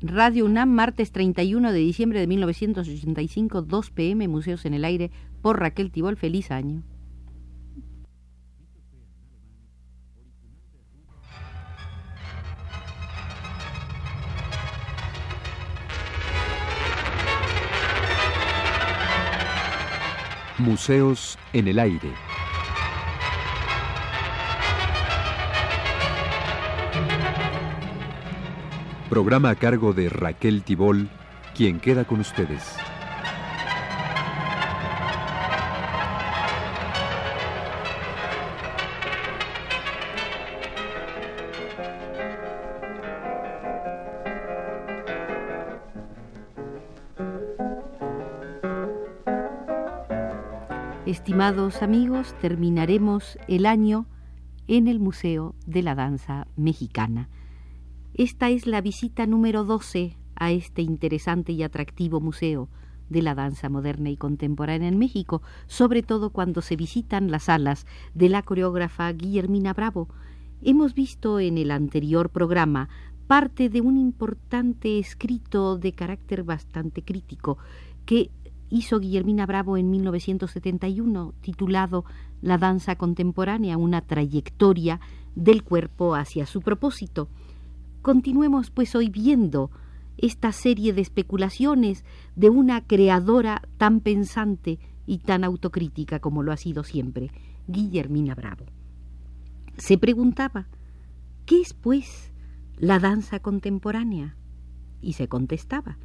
Radio UNAM, martes 31 de diciembre de 1985, 2 pm, Museos en el Aire, por Raquel Tibol. Feliz año. Museos en el Aire. Programa a cargo de Raquel Tibol, quien queda con ustedes. Estimados amigos, terminaremos el año en el Museo de la Danza Mexicana. Esta es la visita número 12 a este interesante y atractivo museo de la danza moderna y contemporánea en México, sobre todo cuando se visitan las salas de la coreógrafa Guillermina Bravo. Hemos visto en el anterior programa parte de un importante escrito de carácter bastante crítico que hizo Guillermina Bravo en 1971, titulado La danza contemporánea, una trayectoria del cuerpo hacia su propósito. Continuemos pues hoy viendo esta serie de especulaciones de una creadora tan pensante y tan autocrítica como lo ha sido siempre, Guillermina Bravo. Se preguntaba, ¿qué es pues la danza contemporánea? Y se contestaba,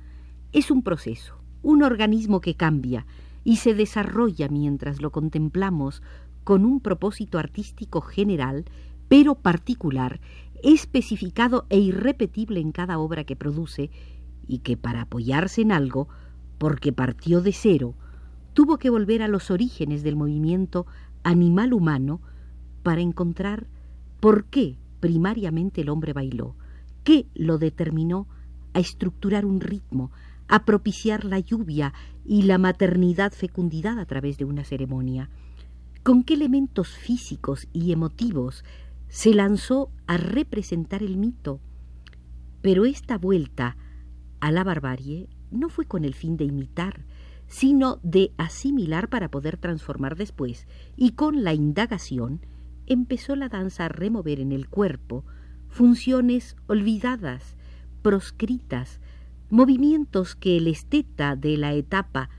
es un proceso, un organismo que cambia y se desarrolla mientras lo contemplamos con un propósito artístico general, pero particular, especificado e irrepetible en cada obra que produce, y que para apoyarse en algo, porque partió de cero, tuvo que volver a los orígenes del movimiento animal humano para encontrar por qué primariamente el hombre bailó, qué lo determinó a estructurar un ritmo, a propiciar la lluvia y la maternidad fecundidad a través de una ceremonia. ¿Con qué elementos físicos y emotivos se lanzó a representar el mito? Pero esta vuelta a la barbarie no fue con el fin de imitar, sino de asimilar para poder transformar después, y con la indagación empezó la danza a remover en el cuerpo funciones olvidadas, proscritas, movimientos que el esteta de la etapa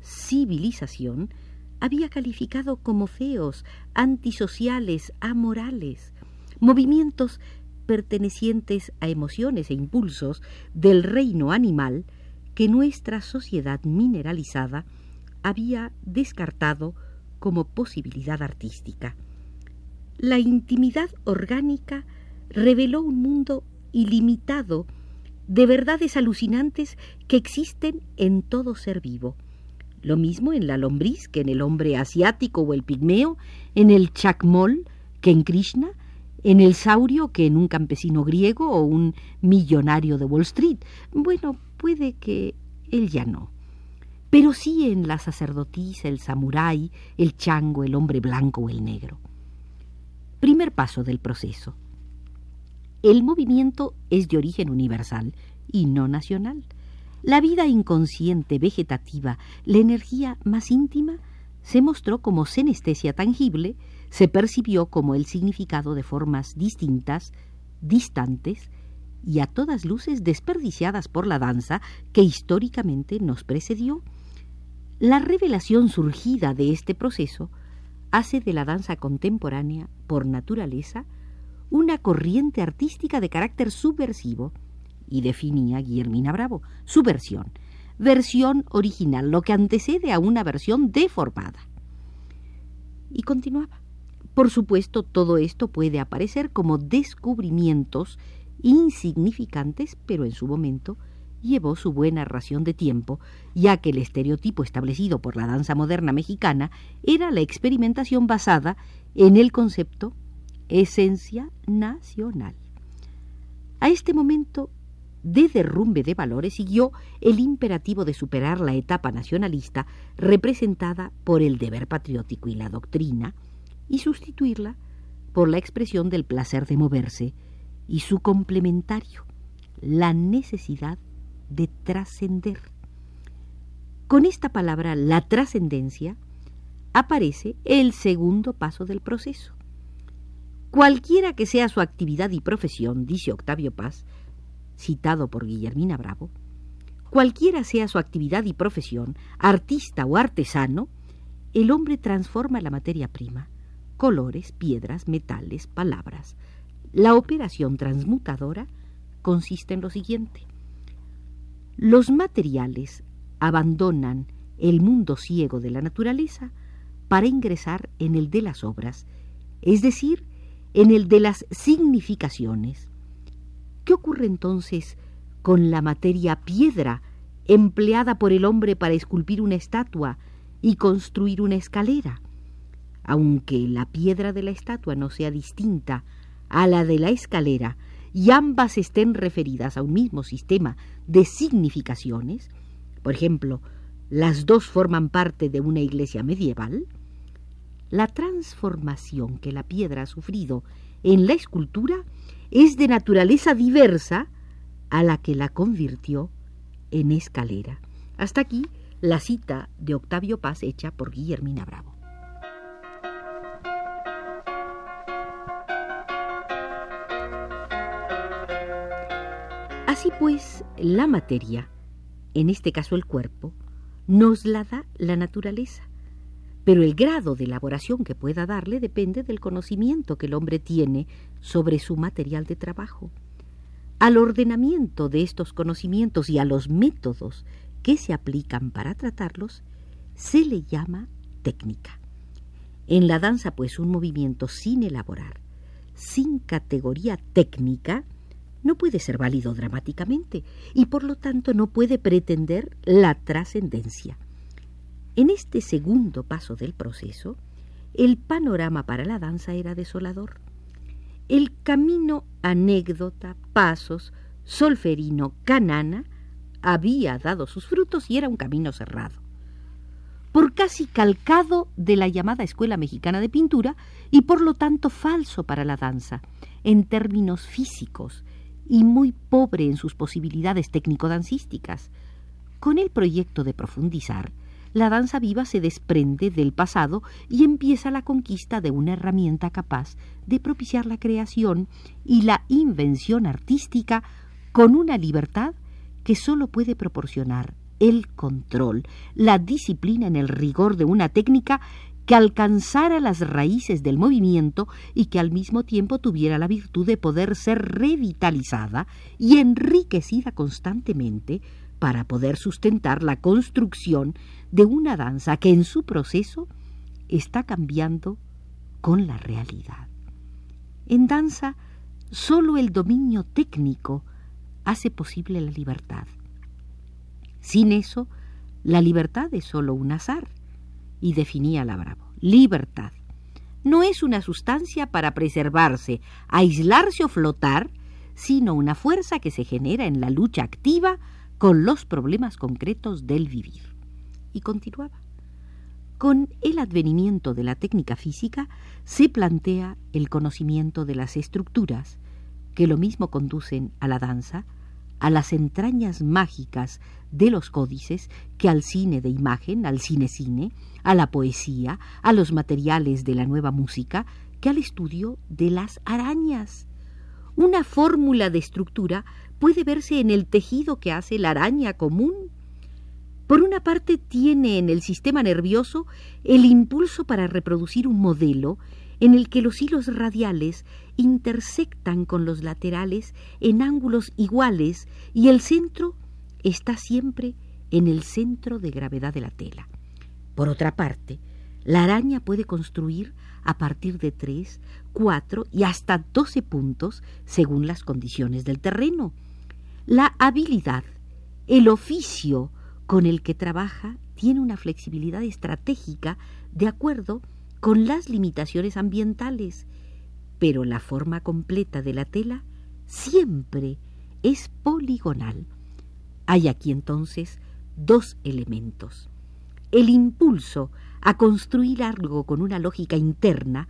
civilización había calificado como feos, antisociales, amorales, movimientos pertenecientes a emociones e impulsos del reino animal que nuestra sociedad mineralizada había descartado como posibilidad artística. La intimidad orgánica reveló un mundo ilimitado de verdades alucinantes que existen en todo ser vivo. Lo mismo en la lombriz que en el hombre asiático o el pigmeo, en el chacmol que en Krishna, en el saurio que en un campesino griego o un millonario de Wall Street. Bueno, puede que él ya no. Pero sí en la sacerdotisa, el samurái, el chango, el hombre blanco o el negro. Primer paso del proceso. El movimiento es de origen universal y no nacional. La vida inconsciente, vegetativa, la energía más íntima, se mostró como senestesia tangible, se percibió como el significado de formas distintas, distantes y a todas luces desperdiciadas por la danza que históricamente nos precedió. La revelación surgida de este proceso hace de la danza contemporánea, por naturaleza, una corriente artística de carácter subversivo, y definía Guillermina Bravo, su versión, versión original, lo que antecede a una versión deformada. Y continuaba. Por supuesto, todo esto puede aparecer como descubrimientos insignificantes, pero en su momento llevó su buena ración de tiempo, ya que el estereotipo establecido por la danza moderna mexicana era la experimentación basada en el concepto esencia nacional. A este momento de derrumbe de valores siguió el imperativo de superar la etapa nacionalista representada por el deber patriótico y la doctrina y sustituirla por la expresión del placer de moverse y su complementario, la necesidad de trascender. Con esta palabra, la trascendencia, aparece el segundo paso del proceso. Cualquiera que sea su actividad y profesión, dice Octavio Paz, citado por Guillermina Bravo, cualquiera sea su actividad y profesión, artista o artesano, el hombre transforma la materia prima, colores, piedras, metales, palabras. La operación transmutadora consiste en lo siguiente. Los materiales abandonan el mundo ciego de la naturaleza para ingresar en el de las obras, es decir, en el de las significaciones. ¿Qué ocurre entonces con la materia piedra empleada por el hombre para esculpir una estatua y construir una escalera? Aunque la piedra de la estatua no sea distinta a la de la escalera y ambas estén referidas a un mismo sistema de significaciones, por ejemplo, las dos forman parte de una iglesia medieval, la transformación que la piedra ha sufrido en la escultura es de naturaleza diversa a la que la convirtió en escalera. Hasta aquí la cita de Octavio Paz hecha por Guillermina Bravo. Así pues, la materia, en este caso el cuerpo, nos la da la naturaleza pero el grado de elaboración que pueda darle depende del conocimiento que el hombre tiene sobre su material de trabajo. Al ordenamiento de estos conocimientos y a los métodos que se aplican para tratarlos se le llama técnica. En la danza, pues, un movimiento sin elaborar, sin categoría técnica, no puede ser válido dramáticamente y por lo tanto no puede pretender la trascendencia. En este segundo paso del proceso, el panorama para la danza era desolador. El camino anécdota, pasos, solferino, canana, había dado sus frutos y era un camino cerrado. Por casi calcado de la llamada Escuela Mexicana de Pintura y por lo tanto falso para la danza, en términos físicos, y muy pobre en sus posibilidades técnico-dancísticas. Con el proyecto de profundizar, la danza viva se desprende del pasado y empieza la conquista de una herramienta capaz de propiciar la creación y la invención artística con una libertad que sólo puede proporcionar el control, la disciplina en el rigor de una técnica que alcanzara las raíces del movimiento y que al mismo tiempo tuviera la virtud de poder ser revitalizada y enriquecida constantemente para poder sustentar la construcción de una danza que en su proceso está cambiando con la realidad. En danza, solo el dominio técnico hace posible la libertad. Sin eso, la libertad es solo un azar, y definía la Bravo. Libertad. No es una sustancia para preservarse, aislarse o flotar, sino una fuerza que se genera en la lucha activa con los problemas concretos del vivir. Y continuaba. Con el advenimiento de la técnica física se plantea el conocimiento de las estructuras, que lo mismo conducen a la danza, a las entrañas mágicas de los códices que al cine de imagen, al cine-cine, a la poesía, a los materiales de la nueva música, que al estudio de las arañas. Una fórmula de estructura puede verse en el tejido que hace la araña común. Por una parte tiene en el sistema nervioso el impulso para reproducir un modelo en el que los hilos radiales intersectan con los laterales en ángulos iguales y el centro está siempre en el centro de gravedad de la tela. Por otra parte, la araña puede construir a partir de tres, cuatro y hasta doce puntos según las condiciones del terreno. La habilidad, el oficio con el que trabaja tiene una flexibilidad estratégica de acuerdo con las limitaciones ambientales, pero la forma completa de la tela siempre es poligonal. Hay aquí entonces dos elementos. El impulso a construir algo con una lógica interna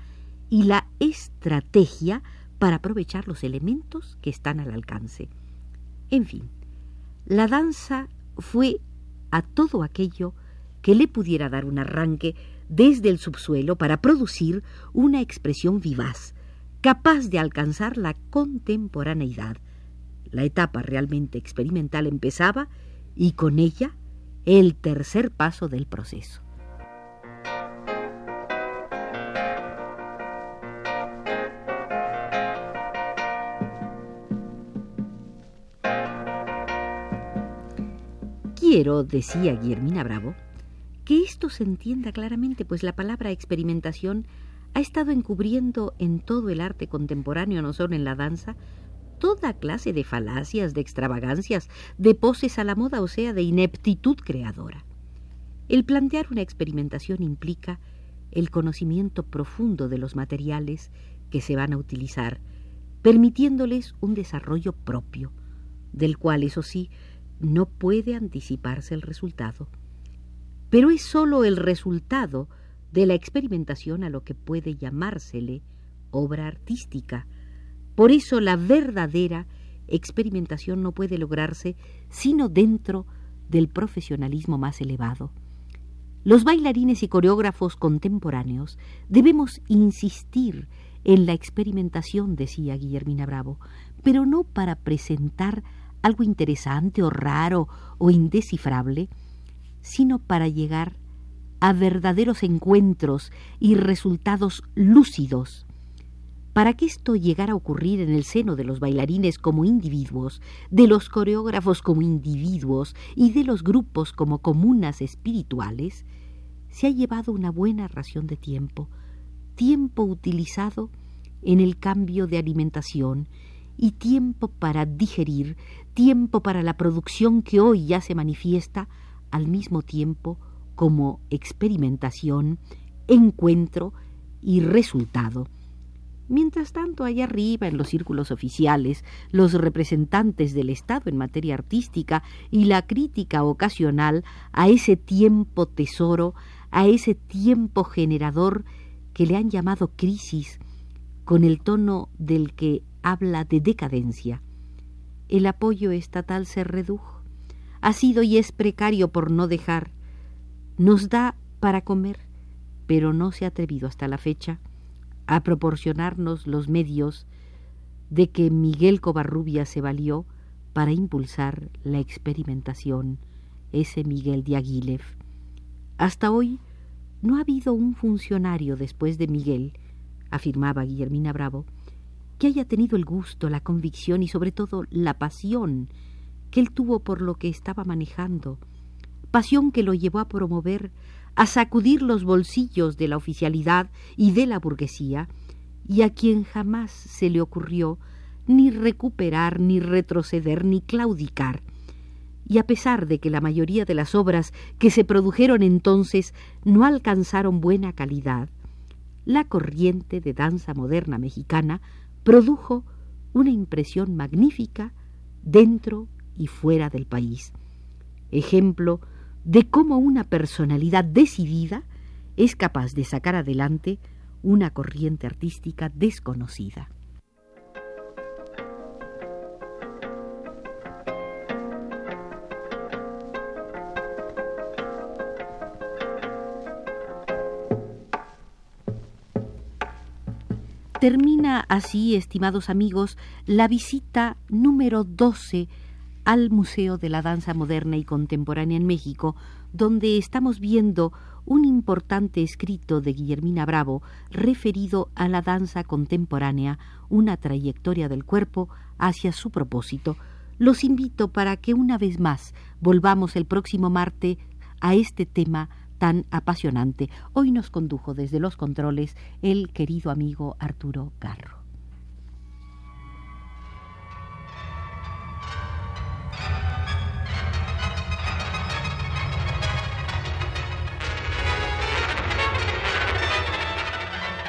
y la estrategia para aprovechar los elementos que están al alcance. En fin, la danza fue a todo aquello que le pudiera dar un arranque desde el subsuelo para producir una expresión vivaz, capaz de alcanzar la contemporaneidad. La etapa realmente experimental empezaba y con ella el tercer paso del proceso. Quiero, decía Guillermina Bravo, que esto se entienda claramente, pues la palabra experimentación ha estado encubriendo en todo el arte contemporáneo, no solo en la danza, toda clase de falacias, de extravagancias, de poses a la moda, o sea, de ineptitud creadora. El plantear una experimentación implica el conocimiento profundo de los materiales que se van a utilizar, permitiéndoles un desarrollo propio, del cual, eso sí, no puede anticiparse el resultado, pero es sólo el resultado de la experimentación a lo que puede llamársele obra artística. Por eso la verdadera experimentación no puede lograrse sino dentro del profesionalismo más elevado. Los bailarines y coreógrafos contemporáneos debemos insistir en la experimentación, decía Guillermina Bravo, pero no para presentar algo interesante o raro o indescifrable, sino para llegar a verdaderos encuentros y resultados lúcidos. Para que esto llegara a ocurrir en el seno de los bailarines como individuos, de los coreógrafos como individuos y de los grupos como comunas espirituales, se ha llevado una buena ración de tiempo, tiempo utilizado en el cambio de alimentación y tiempo para digerir, tiempo para la producción que hoy ya se manifiesta al mismo tiempo como experimentación, encuentro y resultado. Mientras tanto, allá arriba, en los círculos oficiales, los representantes del Estado en materia artística y la crítica ocasional a ese tiempo tesoro, a ese tiempo generador que le han llamado crisis, con el tono del que habla de decadencia. El apoyo estatal se redujo. Ha sido y es precario por no dejar. Nos da para comer, pero no se ha atrevido hasta la fecha a proporcionarnos los medios de que Miguel Covarrubia se valió para impulsar la experimentación, ese Miguel de Aguilev. Hasta hoy no ha habido un funcionario después de Miguel, afirmaba Guillermina Bravo, que haya tenido el gusto, la convicción y sobre todo la pasión que él tuvo por lo que estaba manejando, pasión que lo llevó a promover, a sacudir los bolsillos de la oficialidad y de la burguesía, y a quien jamás se le ocurrió ni recuperar, ni retroceder, ni claudicar. Y a pesar de que la mayoría de las obras que se produjeron entonces no alcanzaron buena calidad, la corriente de danza moderna mexicana produjo una impresión magnífica dentro y fuera del país. Ejemplo de cómo una personalidad decidida es capaz de sacar adelante una corriente artística desconocida. Termina así, estimados amigos, la visita número 12 al Museo de la Danza Moderna y Contemporánea en México, donde estamos viendo un importante escrito de Guillermina Bravo referido a la danza contemporánea, una trayectoria del cuerpo hacia su propósito. Los invito para que una vez más volvamos el próximo martes a este tema tan apasionante. Hoy nos condujo desde los controles el querido amigo Arturo Garro.